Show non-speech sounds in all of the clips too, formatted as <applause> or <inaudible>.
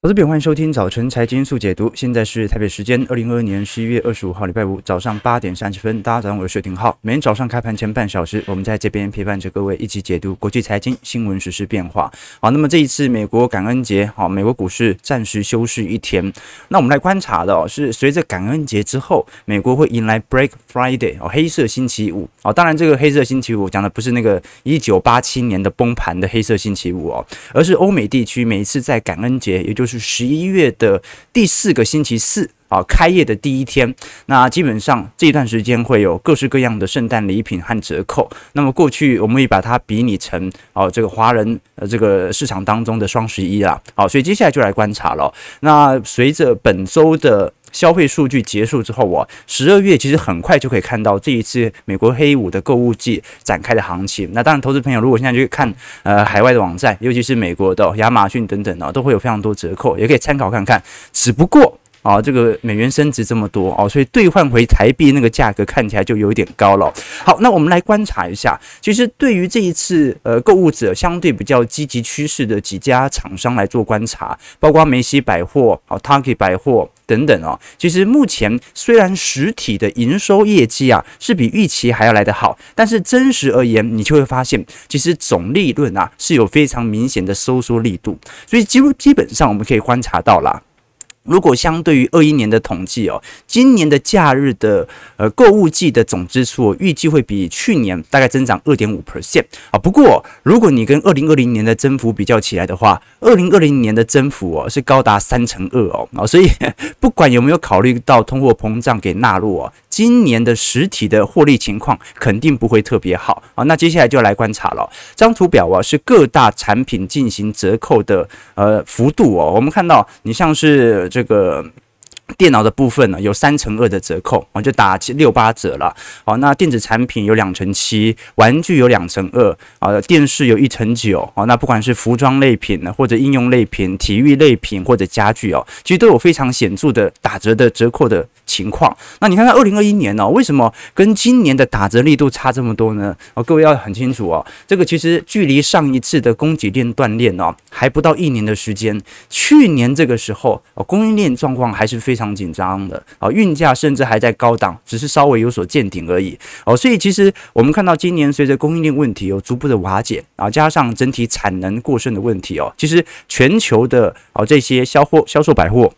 投资朋友，欢迎收听早晨财经速解读。现在是台北时间二零二二年十一月二十五号礼拜五早上八点三十分。大家早上好，我是薛廷浩。每天早上开盘前半小时，我们在这边陪伴着各位一起解读国际财经新闻、实时变化。好，那么这一次美国感恩节，好，美国股市暂时休市一天。那我们来观察的是，随着感恩节之后，美国会迎来 Black Friday 哦，黑色星期五。哦，当然这个黑色星期五讲的不是那个一九八七年的崩盘的黑色星期五哦，而是欧美地区每一次在感恩节，也就是十一月。的第四个星期四啊，开业的第一天，那基本上这一段时间会有各式各样的圣诞礼品和折扣。那么过去我们也把它比拟成哦，这个华人呃这个市场当中的双十一啦。好，所以接下来就来观察了。那随着本周的消费数据结束之后，我十二月其实很快就可以看到这一次美国黑五的购物季展开的行情。那当然，投资朋友如果现在去看呃海外的网站，尤其是美国的亚马逊等等啊，都会有非常多折扣，也可以参考看看。只不过啊，这个美元升值这么多哦，所以兑换回台币那个价格看起来就有点高了。好，那我们来观察一下，其实对于这一次呃购物者相对比较积极趋势的几家厂商来做观察，包括梅西百货、哦 Target 百货。等等哦，其实目前虽然实体的营收业绩啊是比预期还要来得好，但是真实而言，你就会发现，其实总利润啊是有非常明显的收缩力度，所以基基本上我们可以观察到啦。如果相对于二一年的统计哦，今年的假日的呃购物季的总支出预计会比去年大概增长二点五 percent 啊。不过如果你跟二零二零年的增幅比较起来的话，二零二零年的增幅哦是高达三成二哦啊。所以 <laughs> 不管有没有考虑到通货膨胀给纳入哦，今年的实体的获利情况肯定不会特别好啊。那接下来就来观察了，这张图表啊是各大产品进行折扣的呃幅度哦。我们看到你像是。这个电脑的部分呢，有三乘二的折扣，我就打七六八折了。好，那电子产品有两乘七，玩具有两乘二，啊，电视有一乘九。好，那不管是服装类品呢，或者应用类品、体育类品或者家具哦，其实都有非常显著的打折的折扣的情况。那你看看二零二一年呢，为什么跟今年的打折力度差这么多呢？哦，各位要很清楚哦，这个其实距离上一次的供给链断裂哦，还不到一年的时间。去年这个时候，供应链状况还是非常。紧张的啊，运价甚至还在高档，只是稍微有所见顶而已哦。所以其实我们看到今年随着供应链问题有逐步的瓦解啊，加上整体产能过剩的问题哦，其实全球的哦这些销货销售百货。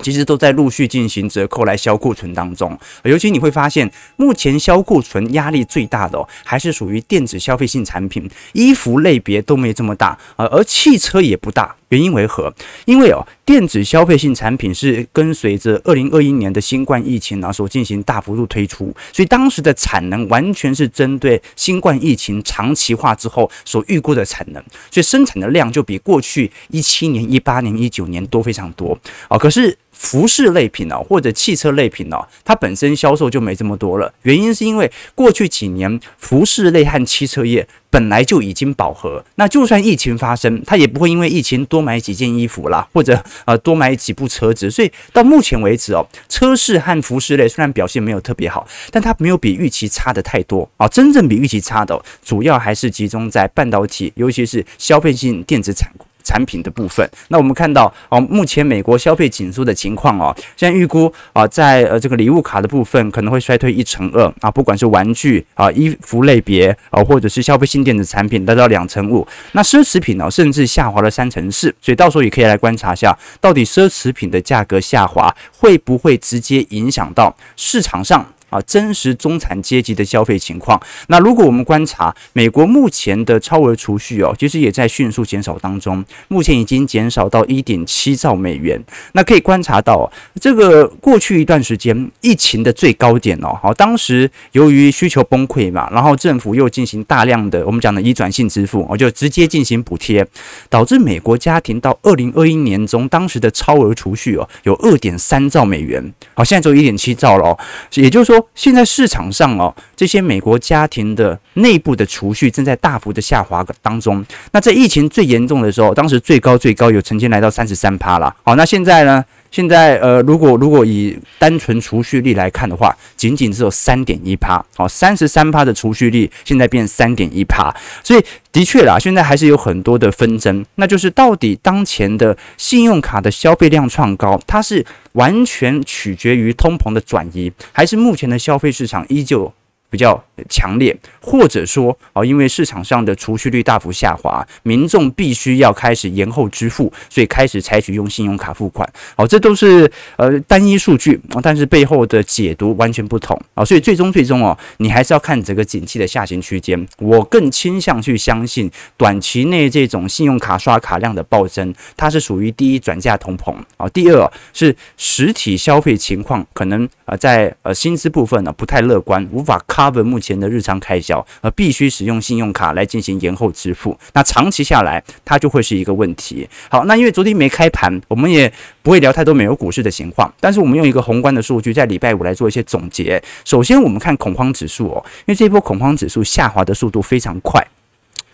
其实都在陆续进行折扣来销库存当中，尤其你会发现，目前销库存压力最大的哦，还是属于电子消费性产品，衣服类别都没这么大而，而汽车也不大，原因为何？因为哦，电子消费性产品是跟随着二零二一年的新冠疫情啊所进行大幅度推出，所以当时的产能完全是针对新冠疫情长期化之后所预估的产能，所以生产的量就比过去一七年、一八年、一九年多非常多啊，可是。服饰类品哦，或者汽车类品哦，它本身销售就没这么多了。原因是因为过去几年服饰类和汽车业本来就已经饱和，那就算疫情发生，他也不会因为疫情多买几件衣服啦，或者呃多买几部车子。所以到目前为止哦，车市和服饰类虽然表现没有特别好，但它没有比预期差的太多啊。真正比预期差的，主要还是集中在半导体，尤其是消费性电子产产品的部分，那我们看到哦，目前美国消费紧缩的情况哦，现在预估啊，在呃这个礼物卡的部分可能会衰退一成二啊，不管是玩具啊、衣服类别啊，或者是消费性电子产品，达到两成五。那奢侈品呢，甚至下滑了三成四。所以到时候也可以来观察一下，到底奢侈品的价格下滑会不会直接影响到市场上。啊，真实中产阶级的消费情况。那如果我们观察美国目前的超额储蓄哦，其实也在迅速减少当中，目前已经减少到一点七兆美元。那可以观察到，这个过去一段时间疫情的最高点哦，好，当时由于需求崩溃嘛，然后政府又进行大量的我们讲的移转性支付，我就直接进行补贴，导致美国家庭到二零二一年中当时的超额储蓄哦，有二点三兆美元，好，现在只有一点七兆了哦，也就是说。现在市场上哦，这些美国家庭的内部的储蓄正在大幅的下滑当中。那在疫情最严重的时候，当时最高最高有曾经来到三十三趴了。好，那现在呢，现在呃，如果如果以单纯储蓄率来看的话，仅仅只有三点一趴，好，三十三趴的储蓄率现在变三点一趴，所以的确啦，现在还是有很多的纷争，那就是到底当前的信用卡的消费量创高，它是完全取决于通膨的转移，还是目前的消费市场依旧比较强烈，或者说啊，因为市场上的储蓄率大幅下滑，民众必须要开始延后支付，所以开始采取用信用卡付款。哦，这都是呃单一数据，但是背后的解读完全不同啊。所以最终最终哦，你还是要看整个景气的下行区间。我更倾向去相信短期内这种信用卡刷卡量的暴增，它是属于第一转嫁通膨啊，第二是实体消费情况可能呃在呃薪资部分呢不太乐观，无法。cover 目前钱的日常开销，而必须使用信用卡来进行延后支付，那长期下来，它就会是一个问题。好，那因为昨天没开盘，我们也不会聊太多美国股市的情况，但是我们用一个宏观的数据，在礼拜五来做一些总结。首先，我们看恐慌指数哦，因为这波恐慌指数下滑的速度非常快。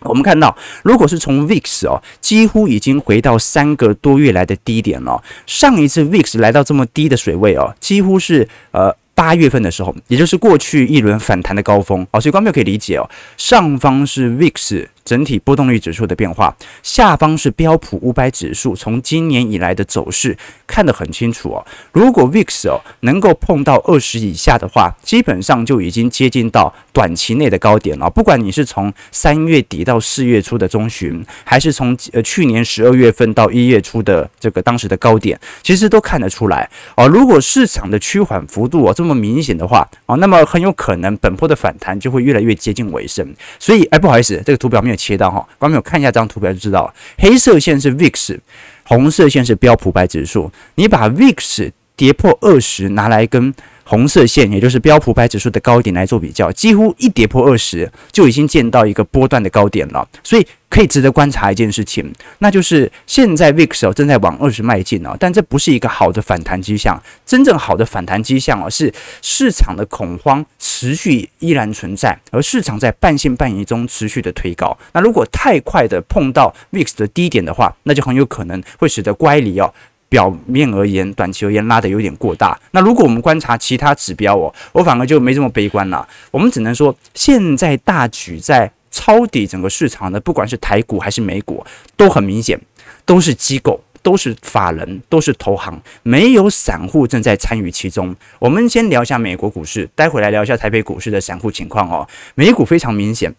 我们看到，如果是从 VIX 哦，几乎已经回到三个多月来的低点了。上一次 VIX 来到这么低的水位哦，几乎是呃。八月份的时候，也就是过去一轮反弹的高峰，哦，所以观众可以理解哦，上方是 VIX。整体波动率指数的变化，下方是标普五百指数，从今年以来的走势看得很清楚哦。如果 VIX 哦能够碰到二十以下的话，基本上就已经接近到短期内的高点了。不管你是从三月底到四月初的中旬，还是从呃去年十二月份到一月初的这个当时的高点，其实都看得出来哦。如果市场的趋缓幅度哦这么明显的话哦，那么很有可能本波的反弹就会越来越接近尾声。所以哎，不好意思，这个图表面切到哈，观众朋友看一下这张图表就知道了。黑色线是 VIX，红色线是标普白指数。你把 VIX 跌破二十拿来跟红色线，也就是标普百指数的高点来做比较，几乎一跌破二十，就已经见到一个波段的高点了。所以可以值得观察一件事情，那就是现在 VIX 正在往二十迈进哦，但这不是一个好的反弹迹象。真正好的反弹迹象哦，是市场的恐慌持续依然存在，而市场在半信半疑中持续的推高。那如果太快的碰到 VIX 的低点的话，那就很有可能会使得乖离哦。表面而言，短期而言拉得有点过大。那如果我们观。察其他指标哦，我反而就没这么悲观。了。我们只能说，现在大举在抄底整个市场的，不管是台股还是美股，都很明显，都是机构，都是法人，都是投行，没有散户正在参与其中。我们先聊一下美国股市，待会来聊一下台北股市的散户情况哦。美股非常明显，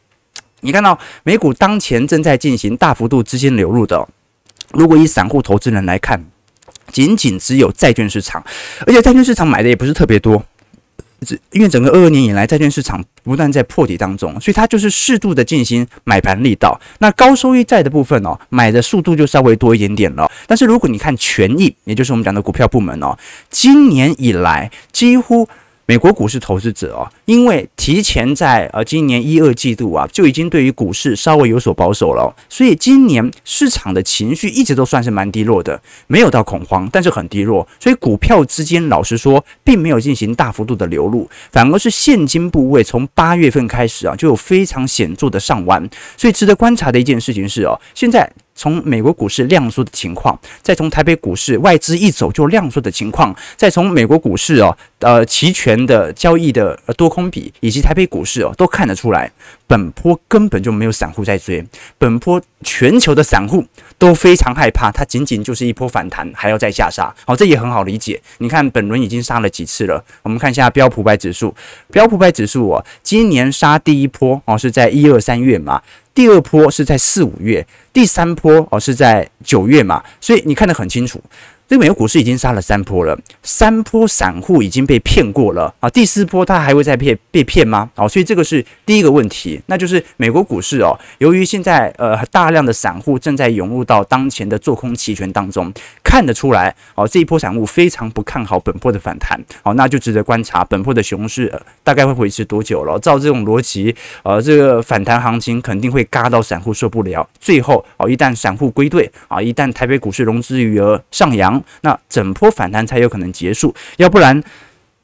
你看到美股当前正在进行大幅度资金流入的，如果以散户投资人来看。仅仅只有债券市场，而且债券市场买的也不是特别多，因为整个二二年以来债券市场不断在破底当中，所以它就是适度的进行买盘力道。那高收益债的部分哦，买的速度就稍微多一点点了。但是如果你看权益，也就是我们讲的股票部门哦，今年以来几乎。美国股市投资者哦，因为提前在呃今年一二季度啊，就已经对于股市稍微有所保守了，所以今年市场的情绪一直都算是蛮低落的，没有到恐慌，但是很低落。所以股票之间老实说，并没有进行大幅度的流入，反而是现金部位从八月份开始啊，就有非常显著的上弯。所以值得观察的一件事情是哦，现在。从美国股市量缩的情况，再从台北股市外资一走就量缩的情况，再从美国股市哦，呃，期权的交易的多空比，以及台北股市哦，都看得出来，本波根本就没有散户在追，本波全球的散户都非常害怕，它仅仅就是一波反弹，还要再下杀。好，这也很好理解。你看本轮已经杀了几次了，我们看一下标普百指数，标普百指数哦，今年杀第一波哦是在一二三月嘛。第二波是在四五月，第三波哦是在九月嘛，所以你看得很清楚。这个美国股市已经杀了三波了，三波散户已经被骗过了啊！第四波他还会再骗被骗吗？哦，所以这个是第一个问题，那就是美国股市哦，由于现在呃大量的散户正在涌入到当前的做空期权当中，看得出来哦，这一波散户非常不看好本波的反弹，好，那就值得观察本波的熊市大概会维持多久了。照这种逻辑，呃，这个反弹行情肯定会嘎到散户受不了，最后哦，一旦散户归队啊，一旦台北股市融资余额上扬。那整波反弹才有可能结束，要不然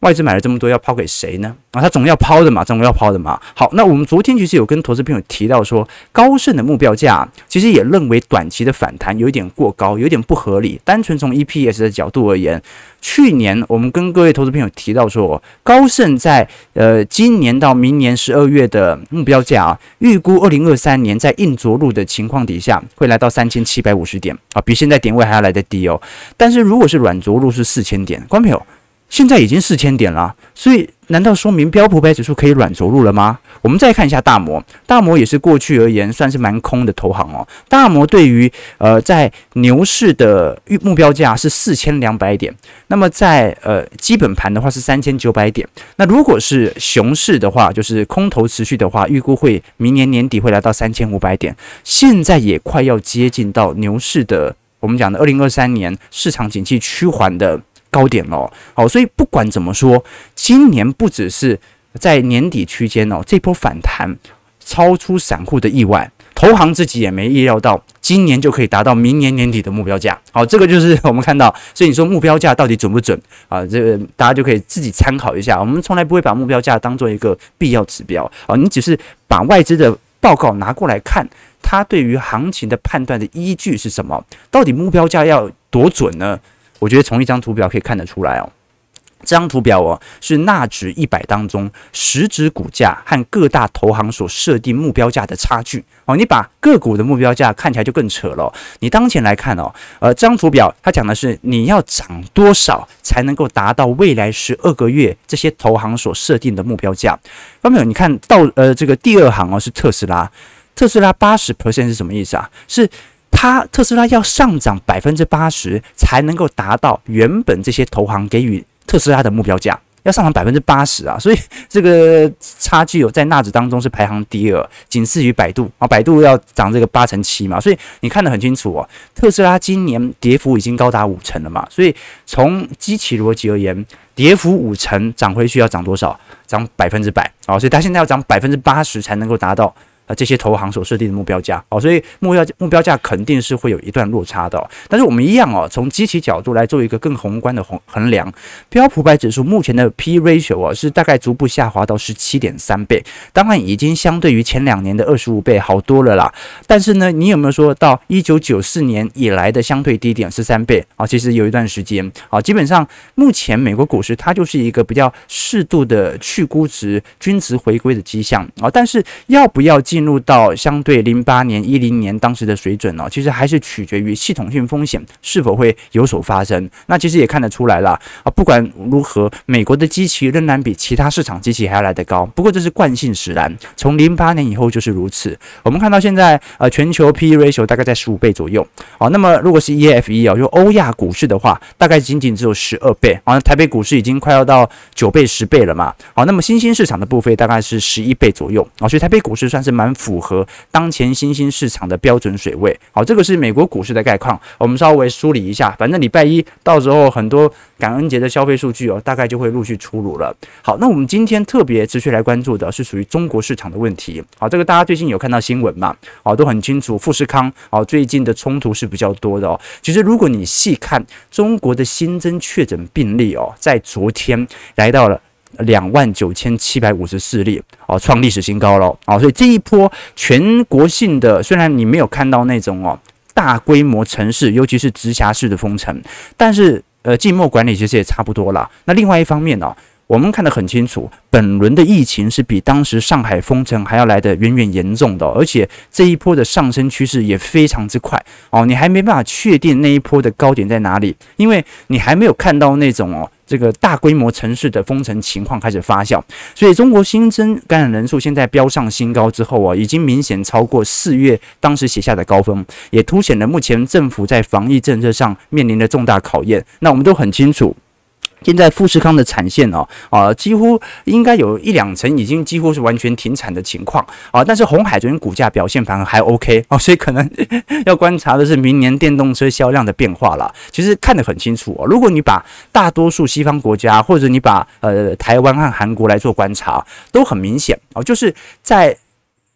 外资买了这么多，要抛给谁呢？啊，他总要抛的嘛，总要抛的嘛。好，那我们昨天其实有跟投资朋友提到说，高盛的目标价其实也认为短期的反弹有一点过高，有点不合理。单纯从 EPS 的角度而言，去年我们跟各位投资朋友提到说，高盛在呃今年到明年十二月的目标价啊，预估二零二三年在硬着陆的情况底下会来到三千七百五十点啊，比现在点位还要来得低哦。但是如果是软着陆是四千点，观众朋友。现在已经四千点了，所以难道说明标普百指数可以软着陆了吗？我们再看一下大摩，大摩也是过去而言算是蛮空的投行哦。大摩对于呃在牛市的预目标价是四千两百点，那么在呃基本盘的话是三千九百点。那如果是熊市的话，就是空头持续的话，预估会明年年底会来到三千五百点。现在也快要接近到牛市的，我们讲的二零二三年市场景气趋缓的。高点哦，好，所以不管怎么说，今年不只是在年底区间哦，这波反弹超出散户的意外，投行自己也没意料到，今年就可以达到明年年底的目标价。好，这个就是我们看到，所以你说目标价到底准不准啊？这个大家就可以自己参考一下。我们从来不会把目标价当做一个必要指标啊，你只是把外资的报告拿过来看，它对于行情的判断的依据是什么？到底目标价要多准呢？我觉得从一张图表可以看得出来哦，这张图表哦是纳指一百当中实质股价和各大投行所设定目标价的差距哦。你把个股的目标价看起来就更扯了。你当前来看哦，呃，这张图表它讲的是你要涨多少才能够达到未来十二个月这些投行所设定的目标价。方没有？你看到呃这个第二行哦是特斯拉，特斯拉八十 percent 是什么意思啊？是。它特斯拉要上涨百分之八十才能够达到原本这些投行给予特斯拉的目标价，要上涨百分之八十啊！<laughs> 所以这个差距有在纳指当中是排行第二，仅次于百度啊。百度要涨这个八成七嘛，所以你看得很清楚哦。特斯拉今年跌幅已经高达五成了嘛，所以从基期逻辑而言，跌幅五成涨回去要涨多少？涨百分之百啊！所以它现在要涨百分之八十才能够达到。这些投行所设定的目标价哦，所以目标目标价肯定是会有一段落差的。但是我们一样哦，从基期角度来做一个更宏观的衡衡量，标普百指数目前的 P ratio 啊是大概逐步下滑到十七点三倍，当然已经相对于前两年的二十五倍好多了啦。但是呢，你有没有说到一九九四年以来的相对低点十三倍啊？其实有一段时间啊，基本上目前美国股市它就是一个比较适度的去估值、均值回归的迹象啊。但是要不要进？进入到相对零八年、一零年当时的水准哦，其实还是取决于系统性风险是否会有所发生。那其实也看得出来了啊，不管如何，美国的机器仍然比其他市场机器还要来得高。不过这是惯性使然，从零八年以后就是如此。我们看到现在呃，全球 PE ratio 大概在十五倍左右啊。那么如果是 EFE 啊，就欧亚股市的话，大概仅仅只有十二倍啊。台北股市已经快要到九倍、十倍了嘛。好，那么新兴市场的部分大概是十一倍左右啊。所以台北股市算是蛮。蛮符合当前新兴市场的标准水位。好，这个是美国股市的概况。我们稍微梳理一下，反正礼拜一到时候很多感恩节的消费数据哦，大概就会陆续出炉了。好，那我们今天特别持续来关注的是属于中国市场的问题。好，这个大家最近有看到新闻嘛？好，都很清楚，富士康哦，最近的冲突是比较多的哦。其实如果你细看中国的新增确诊病例哦，在昨天来到了。两万九千七百五十四例哦，创历史新高了哦，所以这一波全国性的，虽然你没有看到那种哦大规模城市，尤其是直辖市的封城，但是呃静默管理其实也差不多了。那另外一方面呢，我们看得很清楚，本轮的疫情是比当时上海封城还要来得远远严重的，而且这一波的上升趋势也非常之快哦，你还没办法确定那一波的高点在哪里，因为你还没有看到那种哦。这个大规模城市的封城情况开始发酵，所以中国新增感染人数现在飙上新高之后啊，已经明显超过四月当时写下的高峰，也凸显了目前政府在防疫政策上面临的重大考验。那我们都很清楚。现在富士康的产线哦，啊，几乎应该有一两成已经几乎是完全停产的情况啊。但是红海昨天股价表现反而还 OK 哦，所以可能要观察的是明年电动车销量的变化了。其实看得很清楚哦，如果你把大多数西方国家或者你把呃台湾和韩国来做观察，都很明显哦，就是在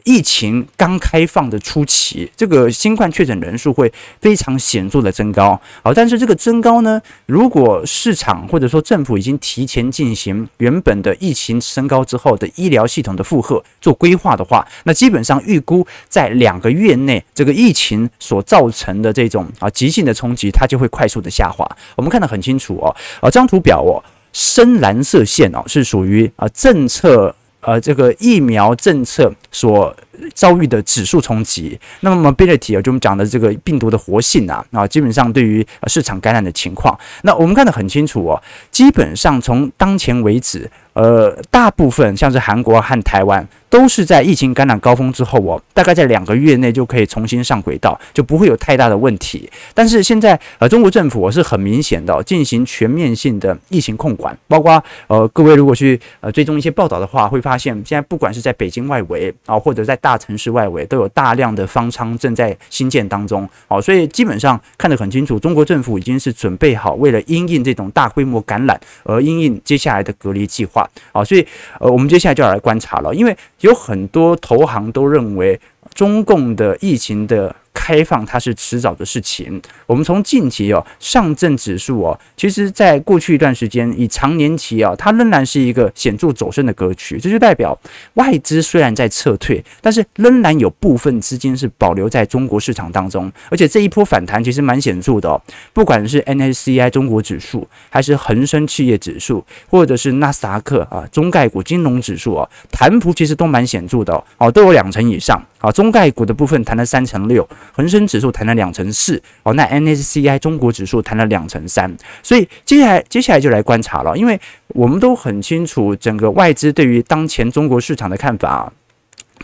疫情刚开放的初期，这个新冠确诊人数会非常显著的增高。好，但是这个增高呢，如果市场或者说政府已经提前进行原本的疫情升高之后的医疗系统的负荷做规划的话，那基本上预估在两个月内，这个疫情所造成的这种啊急性的冲击，它就会快速的下滑。我们看得很清楚哦，啊，这张图表哦，深蓝色线哦是属于啊政策。呃，这个疫苗政策所遭遇的指数冲击，那么 mobility 啊，就我们讲的这个病毒的活性啊，啊，基本上对于市场感染的情况，那我们看得很清楚哦，基本上从当前为止。呃，大部分像是韩国和台湾都是在疫情感染高峰之后哦，大概在两个月内就可以重新上轨道，就不会有太大的问题。但是现在呃，中国政府我是很明显的，进行全面性的疫情控管，包括呃，各位如果去呃追踪一些报道的话，会发现现在不管是在北京外围啊，或者在大城市外围，都有大量的方舱正在新建当中。哦，所以基本上看得很清楚，中国政府已经是准备好为了因应这种大规模感染而因应接下来的隔离计划。好，所以呃，我们接下来就要来观察了，因为有很多投行都认为中共的疫情的。开放它是迟早的事情。我们从近期哦，上证指数哦，其实在过去一段时间，以长年期啊，它仍然是一个显著走升的格局。这就代表外资虽然在撤退，但是仍然有部分资金是保留在中国市场当中。而且这一波反弹其实蛮显著的哦，不管是 n s c i 中国指数，还是恒生企业指数，或者是纳斯达克啊中概股金融指数啊，弹幅其实都蛮显著的哦，都有两成以上。啊，中概股的部分弹了三成六，恒生指数弹了两成四，哦，那 N S C I 中国指数弹了两成三，所以接下来接下来就来观察了，因为我们都很清楚整个外资对于当前中国市场的看法。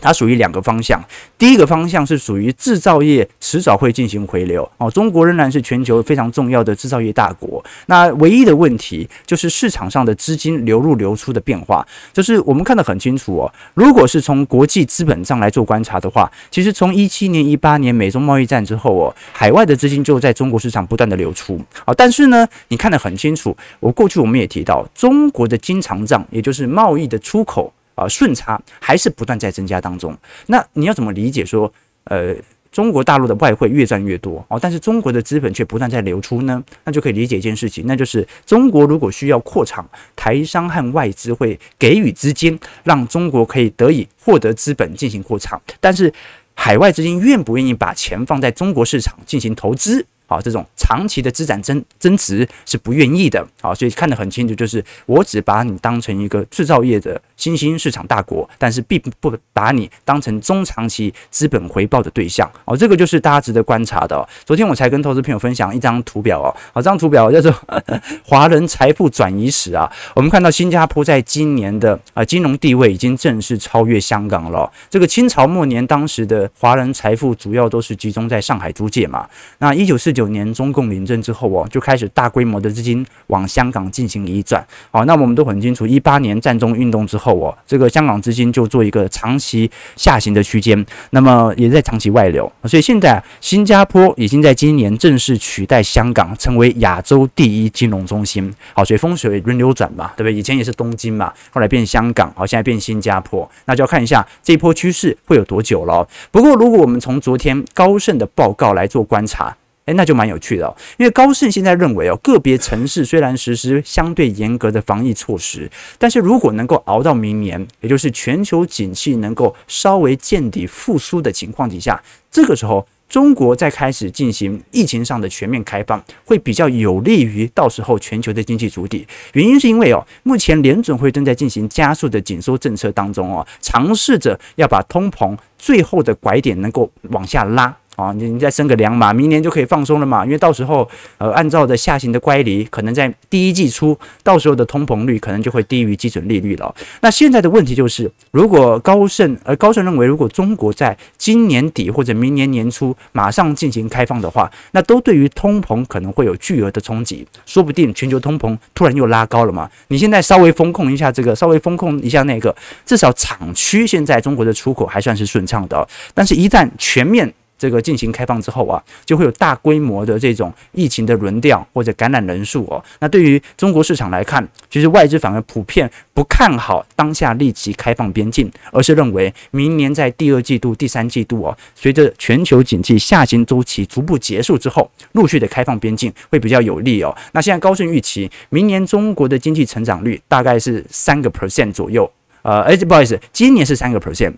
它属于两个方向，第一个方向是属于制造业迟早会进行回流哦，中国仍然是全球非常重要的制造业大国。那唯一的问题就是市场上的资金流入流出的变化，就是我们看得很清楚哦。如果是从国际资本账来做观察的话，其实从一七年、一八年美中贸易战之后哦，海外的资金就在中国市场不断的流出啊。但是呢，你看得很清楚，我过去我们也提到，中国的经常账，也就是贸易的出口。啊，顺差还是不断在增加当中。那你要怎么理解说，呃，中国大陆的外汇越赚越多哦，但是中国的资本却不断在流出呢？那就可以理解一件事情，那就是中国如果需要扩厂，台商和外资会给予资金，让中国可以得以获得资本进行扩厂。但是海外资金愿不愿意把钱放在中国市场进行投资？啊，这种长期的资产增增值是不愿意的啊，所以看得很清楚，就是我只把你当成一个制造业的新兴市场大国，但是并不把你当成中长期资本回报的对象哦，这个就是大家值得观察的。昨天我才跟投资朋友分享一张图表哦，好，这张图表叫做 <laughs> 华人财富转移史啊。我们看到新加坡在今年的啊金融地位已经正式超越香港了。这个清朝末年当时的华人财富主要都是集中在上海租界嘛。那一九四九。九年中共领政之后哦，就开始大规模的资金往香港进行移转。好，那我们都很清楚，一八年占中运动之后哦，这个香港资金就做一个长期下行的区间，那么也在长期外流。所以现在新加坡已经在今年正式取代香港，成为亚洲第一金融中心。好，所以风水轮流转嘛，对不对？以前也是东京嘛，后来变香港，好，现在变新加坡，那就要看一下这一波趋势会有多久了。不过，如果我们从昨天高盛的报告来做观察。诶，那就蛮有趣的哦，因为高盛现在认为哦，个别城市虽然实施相对严格的防疫措施，但是如果能够熬到明年，也就是全球景气能够稍微见底复苏的情况底下，这个时候中国再开始进行疫情上的全面开放，会比较有利于到时候全球的经济主体。原因是因为哦，目前联准会正在进行加速的紧缩政策当中哦，尝试着要把通膨最后的拐点能够往下拉。啊，你你再升个两码，明年就可以放松了嘛？因为到时候，呃，按照的下行的乖离，可能在第一季初，到时候的通膨率可能就会低于基准利率了。那现在的问题就是，如果高盛，呃，高盛认为，如果中国在今年底或者明年年初马上进行开放的话，那都对于通膨可能会有巨额的冲击，说不定全球通膨突然又拉高了嘛？你现在稍微风控一下这个，稍微风控一下那个，至少厂区现在中国的出口还算是顺畅的，但是一旦全面这个进行开放之后啊，就会有大规模的这种疫情的轮调或者感染人数哦。那对于中国市场来看，其实外资反而普遍不看好当下立即开放边境，而是认为明年在第二季度、第三季度哦，随着全球经济下行周期逐步结束之后，陆续的开放边境会比较有利哦。那现在高盛预期明年中国的经济成长率大概是三个 percent 左右，呃，哎，不好意思，今年是三个 percent。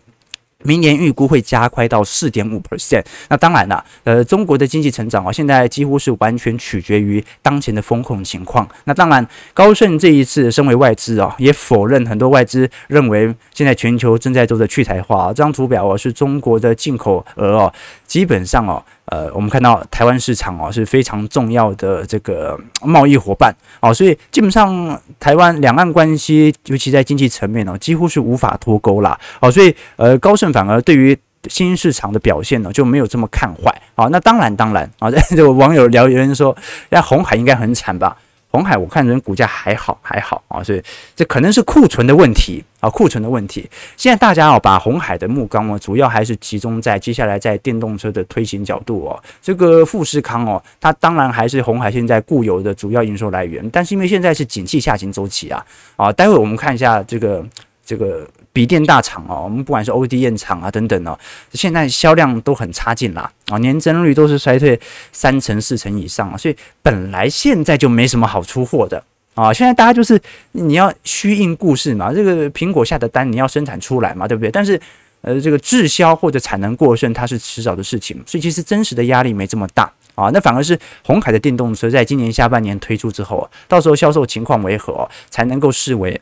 明年预估会加快到四点五 percent。那当然了，呃，中国的经济成长啊，现在几乎是完全取决于当前的风控情况。那当然，高盛这一次身为外资啊，也否认很多外资认为现在全球正在做的去台化。这张图表啊，是中国的进口额哦，基本上哦。呃，我们看到台湾市场哦是非常重要的这个贸易伙伴哦，所以基本上台湾两岸关系，尤其在经济层面哦，几乎是无法脱钩啦哦，所以呃，高盛反而对于新兴市场的表现呢就没有这么看坏啊。那当然当然啊，这个网友留言说，那红海应该很惨吧？红海我看人股价还好还好啊，所以这可能是库存的问题啊，库存的问题。现在大家哦把红海的目光哦，主要还是集中在接下来在电动车的推行角度哦。这个富士康哦，它当然还是红海现在固有的主要营收来源，但是因为现在是景气下行周期啊啊，待会我们看一下这个。这个笔电大厂哦，我们不管是 ODM 厂啊等等哦，现在销量都很差劲啦啊，年增率都是衰退三成四成以上啊，所以本来现在就没什么好出货的啊，现在大家就是你要虚应故事嘛，这个苹果下的单你要生产出来嘛，对不对？但是呃，这个滞销或者产能过剩，它是迟早的事情，所以其实真实的压力没这么大啊，那反而是鸿海的电动车在今年下半年推出之后，到时候销售情况为何，才能够视为。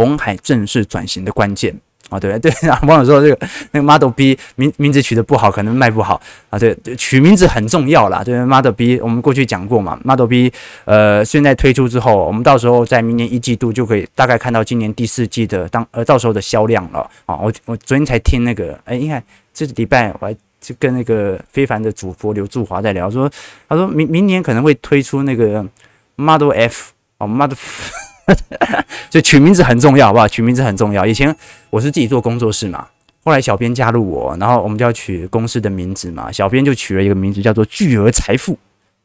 红海正式转型的关键。啊，对 <laughs> 对，然后网友说这个那个 Model B 名名字取得不好，可能卖不好。啊，对，取名字很重要啦，对，Model B 我们过去讲过嘛，Model B 呃现在推出之后，我们到时候在明年一季度就可以大概看到今年第四季的当呃到时候的销量了。啊，我我昨天才听那个哎，你看这礼拜我还就跟那个非凡的主播刘祝华在聊，说他说明明年可能会推出那个 Model F 哦，Model。<laughs> 所以取名字很重要，好不好？取名字很重要。以前我是自己做工作室嘛，后来小编加入我，然后我们就要取公司的名字嘛。小编就取了一个名字叫做“巨额财富”。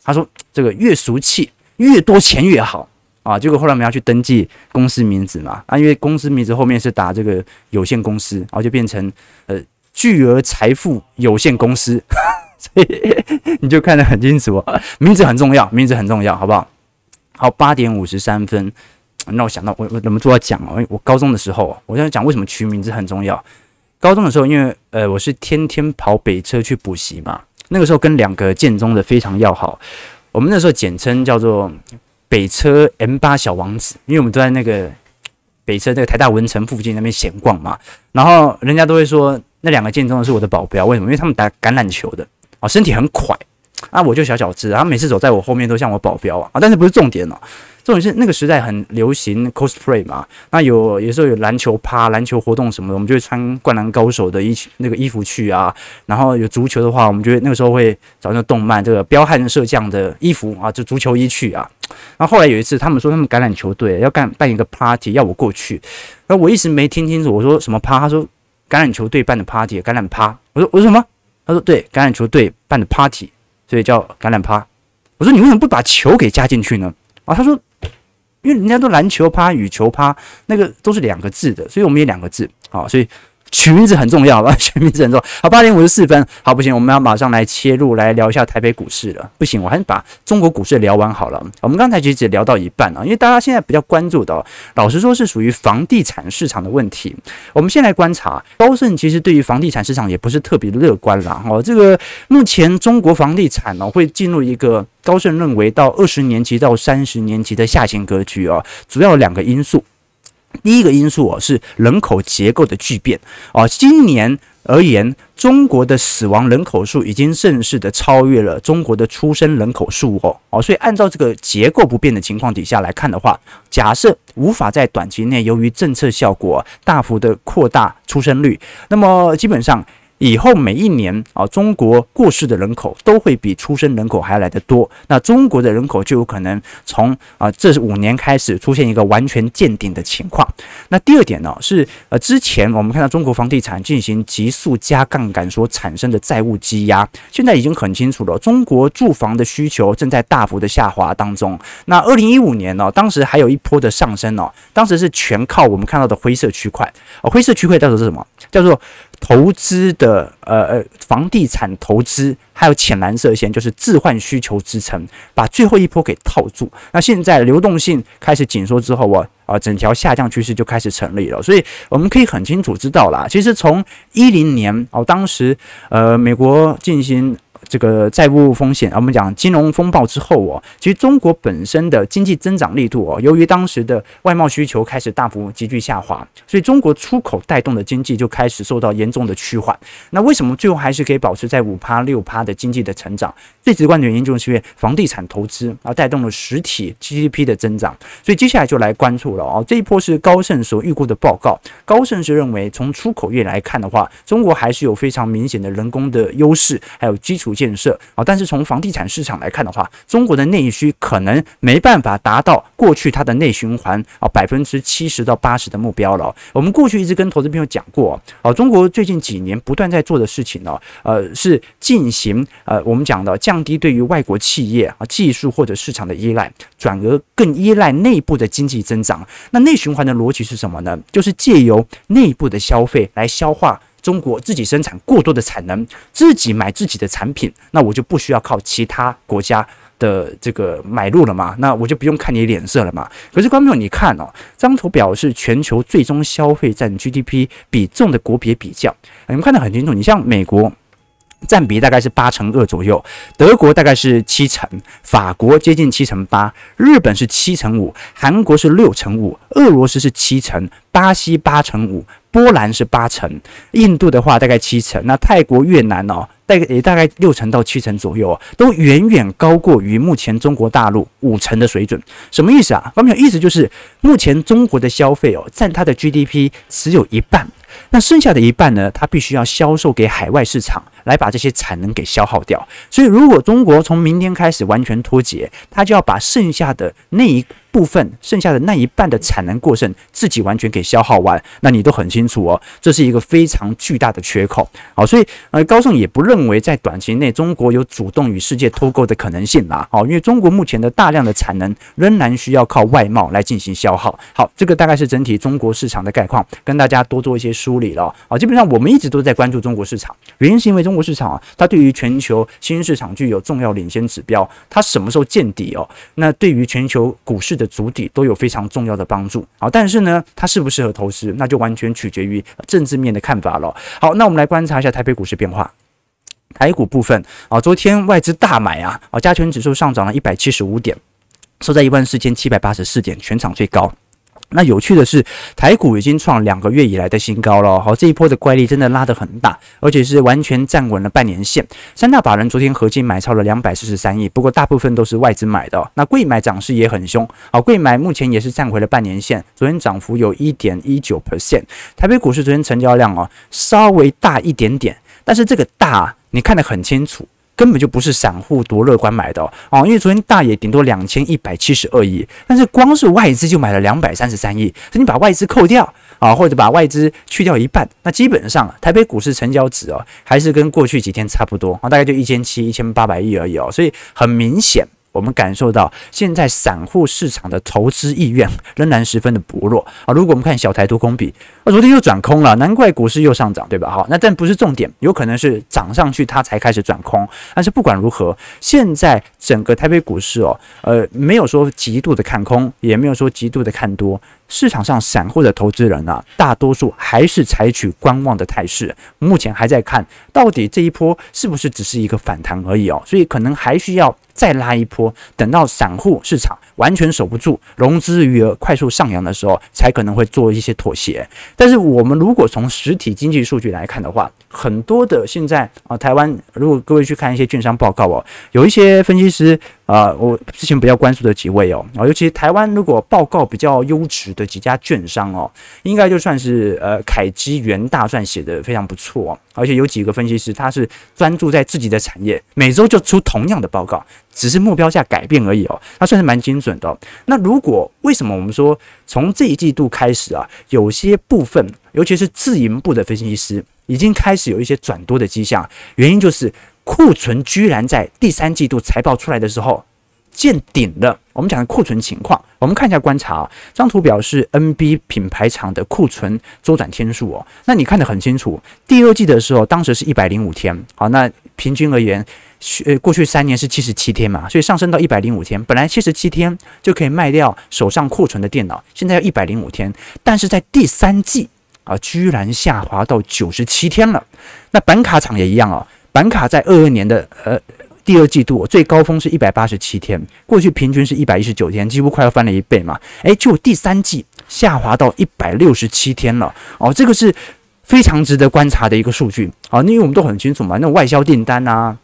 他说：“这个越俗气，越多钱越好啊。”结果后来我们要去登记公司名字嘛，啊，因为公司名字后面是打这个有限公司，然后就变成呃“巨额财富有限公司”。<laughs> 所以你就看得很清楚，名字很重要，名字很重要，好不好？好，八点五十三分。那我想到我我怎么做要讲哦？我高中的时候，我在讲为什么取名字很重要。高中的时候，因为呃我是天天跑北车去补习嘛，那个时候跟两个建中的非常要好。我们那时候简称叫做北车 M 八小王子，因为我们都在那个北车那个台大文成附近那边闲逛嘛。然后人家都会说那两个建中的是我的保镖，为什么？因为他们打橄榄球的哦，身体很快啊，我就小小只，然后每次走在我后面都像我保镖啊，但是不是重点哦。重点是那个时代很流行 cosplay 嘛，那有有时候有篮球趴、篮球活动什么的，我们就会穿灌篮高手的衣那个衣服去啊。然后有足球的话，我们就会那个时候会找那个动漫这个彪悍的射将的衣服啊，就足球衣去啊。然后后来有一次，他们说他们橄榄球队要干办一个 party，要我过去，然后我一直没听清楚，我说什么趴？他说橄榄球队办的 party，橄榄趴。我说我说什么？他说对，橄榄球队办的 party，所以叫橄榄趴。我说你为什么不把球给加进去呢？啊，他说。因为人家都篮球趴、羽球趴，那个都是两个字的，所以我们也两个字，啊，所以取名字很重要吧？<laughs> 取名字很重要。好，八点五十四分，好，不行，我们要马上来切入来聊一下台北股市了。不行，我还是把中国股市聊完好了。我们刚才其实只聊到一半啊，因为大家现在比较关注的，老实说是属于房地产市场的问题。我们先来观察，高盛其实对于房地产市场也不是特别乐观啦。哦，这个目前中国房地产呢会进入一个。高盛认为，到二十年期到三十年期的下行格局啊，主要有两个因素。第一个因素哦是人口结构的巨变啊，今年而言，中国的死亡人口数已经正式的超越了中国的出生人口数哦哦，所以按照这个结构不变的情况底下来看的话，假设无法在短期内由于政策效果大幅的扩大出生率，那么基本上。以后每一年啊，中国过世的人口都会比出生人口还要来得多，那中国的人口就有可能从啊这五年开始出现一个完全见顶的情况。那第二点呢，是呃之前我们看到中国房地产进行急速加杠杆所产生的债务积压，现在已经很清楚了，中国住房的需求正在大幅的下滑当中。那二零一五年呢，当时还有一波的上升哦，当时是全靠我们看到的灰色区块啊，灰色区块叫做是什么？叫做投资的呃呃房地产投资，还有浅蓝色线就是置换需求支撑，把最后一波给套住。那现在流动性开始紧缩之后啊啊，整条下降趋势就开始成立了。所以我们可以很清楚知道啦，其实从一零年哦，当时呃美国进行。这个债务风险啊，我们讲金融风暴之后哦，其实中国本身的经济增长力度哦，由于当时的外贸需求开始大幅急剧下滑，所以中国出口带动的经济就开始受到严重的趋缓。那为什么最后还是可以保持在五趴六趴的经济的成长？最直观的原因就是因为房地产投资啊带动了实体 GDP 的增长。所以接下来就来关注了哦，这一波是高盛所预估的报告。高盛是认为从出口业来看的话，中国还是有非常明显的人工的优势，还有基础。建设啊，但是从房地产市场来看的话，中国的内需可能没办法达到过去它的内循环啊百分之七十到八十的目标了。我们过去一直跟投资朋友讲过啊，中国最近几年不断在做的事情呢，呃，是进行呃我们讲的降低对于外国企业啊技术或者市场的依赖，转而更依赖内部的经济增长。那内循环的逻辑是什么呢？就是借由内部的消费来消化。中国自己生产过多的产能，自己买自己的产品，那我就不需要靠其他国家的这个买入了嘛？那我就不用看你脸色了嘛？可是观众，你看哦，张图表示全球最终消费占 GDP 比重的国别比较，你们看得很清楚。你像美国。占比大概是八成二左右，德国大概是七成，法国接近七成八，日本是七成五，韩国是六成五，俄罗斯是七成，巴西八成五，波兰是八成，印度的话大概七成，那泰国、越南哦，大概也大概六成到七成左右，都远远高过于目前中国大陆五成的水准。什么意思啊？方面意思就是目前中国的消费哦，占它的 GDP 只有一半。那剩下的一半呢，它必须要销售给海外市场，来把这些产能给消耗掉。所以，如果中国从明天开始完全脱节，它就要把剩下的那一部分剩下的那一半的产能过剩，自己完全给消耗完，那你都很清楚哦，这是一个非常巨大的缺口。好，所以呃，高盛也不认为在短期内中国有主动与世界脱钩的可能性啦。好，因为中国目前的大量的产能仍然需要靠外贸来进行消耗。好，这个大概是整体中国市场的概况，跟大家多做一些梳理了。好，基本上我们一直都在关注中国市场，原因是因为中国市场啊，它对于全球新兴市场具有重要领先指标，它什么时候见底哦？那对于全球股市的主体都有非常重要的帮助，好，但是呢，它适不适合投资，那就完全取决于政治面的看法了。好，那我们来观察一下台北股市变化。台股部分啊，昨天外资大买啊，啊，加权指数上涨了一百七十五点，收在一万四千七百八十四点，全场最高。那有趣的是，台股已经创两个月以来的新高了。好，这一波的怪力真的拉得很大，而且是完全站稳了半年线。三大法人昨天合计买超了两百四十三亿，不过大部分都是外资买的。那贵买涨势也很凶，好，贵买目前也是站回了半年线，昨天涨幅有一点一九 percent。台北股市昨天成交量哦稍微大一点点，但是这个大你看得很清楚。根本就不是散户多乐观买的哦，因为昨天大也顶多两千一百七十二亿，但是光是外资就买了两百三十三亿，所以你把外资扣掉啊，或者把外资去掉一半，那基本上台北股市成交值哦，还是跟过去几天差不多啊，大概就一千七、一千八百亿而已哦，所以很明显。我们感受到现在散户市场的投资意愿仍然十分的薄弱啊！如果我们看小台多空比，啊，昨天又转空了，难怪股市又上涨，对吧？好，那但不是重点，有可能是涨上去它才开始转空。但是不管如何，现在整个台北股市哦，呃，没有说极度的看空，也没有说极度的看多。市场上散户的投资人啊，大多数还是采取观望的态势，目前还在看到底这一波是不是只是一个反弹而已哦，所以可能还需要再拉一波，等到散户市场完全守不住，融资余额快速上扬的时候，才可能会做一些妥协。但是我们如果从实体经济数据来看的话，很多的现在啊，台湾如果各位去看一些券商报告哦，有一些分析师啊，我之前比较关注的几位哦，啊，尤其台湾如果报告比较优质的几家券商哦，应该就算是呃凯基、元大算写的非常不错哦，而且有几个分析师他是专注在自己的产业，每周就出同样的报告，只是目标价改变而已哦，他算是蛮精准的。那如果为什么我们说从这一季度开始啊，有些部分，尤其是自营部的分析师，已经开始有一些转多的迹象，原因就是库存居然在第三季度财报出来的时候见顶了。我们讲的库存情况，我们看一下观察啊，这张图表是 NB 品牌厂的库存周转天数哦。那你看得很清楚，第二季的时候，当时是一百零五天，好，那平均而言，呃，过去三年是七十七天嘛，所以上升到一百零五天。本来七十七天就可以卖掉手上库存的电脑，现在要一百零五天，但是在第三季。啊，居然下滑到九十七天了。那板卡厂也一样哦，板卡在二二年的呃第二季度最高峰是一百八十七天，过去平均是一百一十九天，几乎快要翻了一倍嘛。诶，就第三季下滑到一百六十七天了。哦，这个是非常值得观察的一个数据。啊，因为我们都很清楚嘛，那外销订单啊。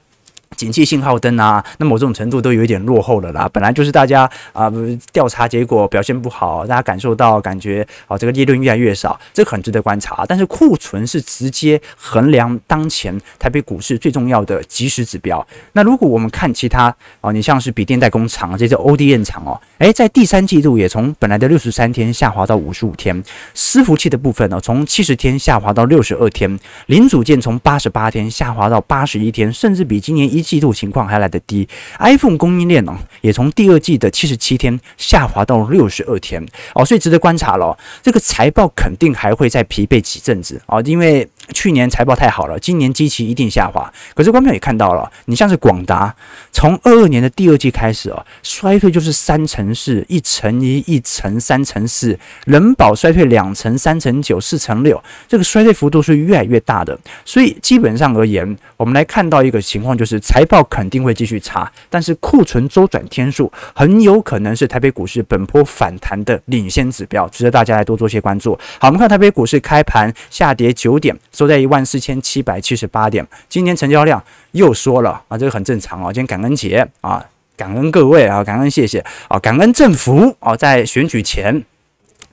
景气信号灯啊，那么某种程度都有一点落后了啦。本来就是大家啊，调查结果表现不好，大家感受到感觉啊，这个利润越来越少，这很值得观察。但是库存是直接衡量当前台北股市最重要的即时指标。那如果我们看其他啊，你像是笔电代工厂这些 ODM 厂哦，诶，在第三季度也从本来的六十三天下滑到五十五天，伺服器的部分呢，从七十天下滑到六十二天，零组件从八十八天下滑到八十一天，甚至比今年一季度情况还来得低，iPhone 供应链呢，也从第二季的七十七天下滑到六十二天哦，所以值得观察了。这个财报肯定还会再疲惫几阵子啊，因为。去年财报太好了，今年基期一定下滑。可是观众也看到了，你像是广达，从二二年的第二季开始哦，衰退就是三成四、一乘一、一乘三成四，人保衰退两成、三成九、四成六，这个衰退幅度是越来越大的。所以基本上而言，我们来看到一个情况，就是财报肯定会继续差，但是库存周转天数很有可能是台北股市本波反弹的领先指标，值得大家来多做些关注。好，我们看台北股市开盘下跌九点。收在一万四千七百七十八点，今天成交量又说了啊，这个很正常哦。今天感恩节啊，感恩各位啊，感恩谢谢啊，感恩政府啊，在选举前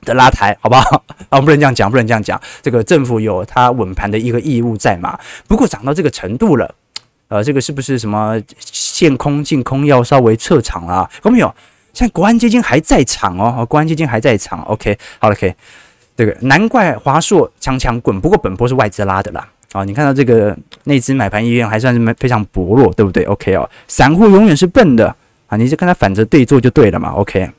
的拉抬，好不好？<laughs> 啊，不能这样讲，不能这样讲，这个政府有它稳盘的一个义务在嘛。不过涨到这个程度了，呃，这个是不是什么限空净空要稍微撤场啊？有没有？现在国安基金还在场哦，国安基金还在场。OK，好了，可以。这个难怪华硕强强滚，不过本波是外资拉的啦。啊，你看到这个内资买盘意愿还算是非常薄弱，对不对？OK 哦，散户永远是笨的啊，你就跟他反着对做就对了嘛。OK，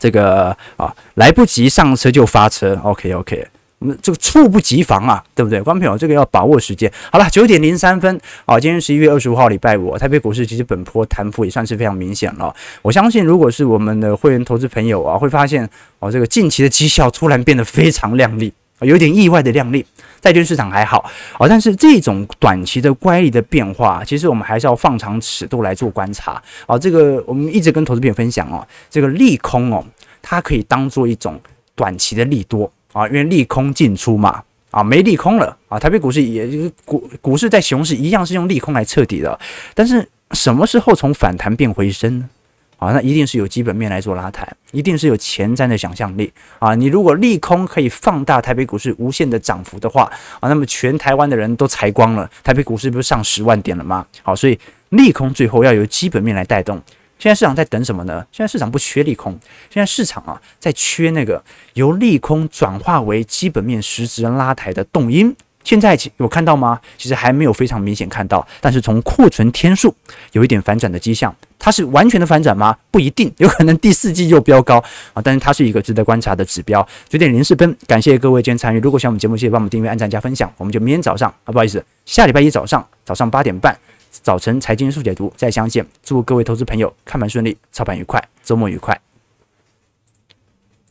这个啊来不及上车就发车。OK OK。我们这个猝不及防啊，对不对？观众朋友，这个要把握时间。好了，九点零三分啊，今天十一月二十五号，礼拜五，台北股市其实本波弹幅也算是非常明显了。我相信，如果是我们的会员投资朋友啊，会发现哦，这个近期的绩效突然变得非常亮丽，有点意外的亮丽。债券市场还好啊，但是这种短期的乖离的变化，其实我们还是要放长尺度来做观察啊。这个我们一直跟投资朋友分享哦，这个利空哦，它可以当做一种短期的利多。啊，因为利空进出嘛，啊，没利空了啊，台北股市也就是股股市在熊市一样是用利空来彻底的，但是什么时候从反弹变回升呢？啊，那一定是有基本面来做拉抬，一定是有前瞻的想象力啊。你如果利空可以放大台北股市无限的涨幅的话啊，那么全台湾的人都裁光了，台北股市不是上十万点了吗？好，所以利空最后要由基本面来带动。现在市场在等什么呢？现在市场不缺利空，现在市场啊在缺那个由利空转化为基本面实质拉抬的动因。现在有看到吗？其实还没有非常明显看到，但是从库存天数有一点反转的迹象。它是完全的反转吗？不一定，有可能第四季又飙高啊！但是它是一个值得观察的指标。九点零四分，感谢各位今天参与。如果喜欢我们节目，记得帮我们订阅、按赞、加分享。我们就明天早上啊，不好意思，下礼拜一早上早上八点半。早晨财经速解读再相见，祝各位投资朋友看盘顺利，操盘愉快，周末愉快。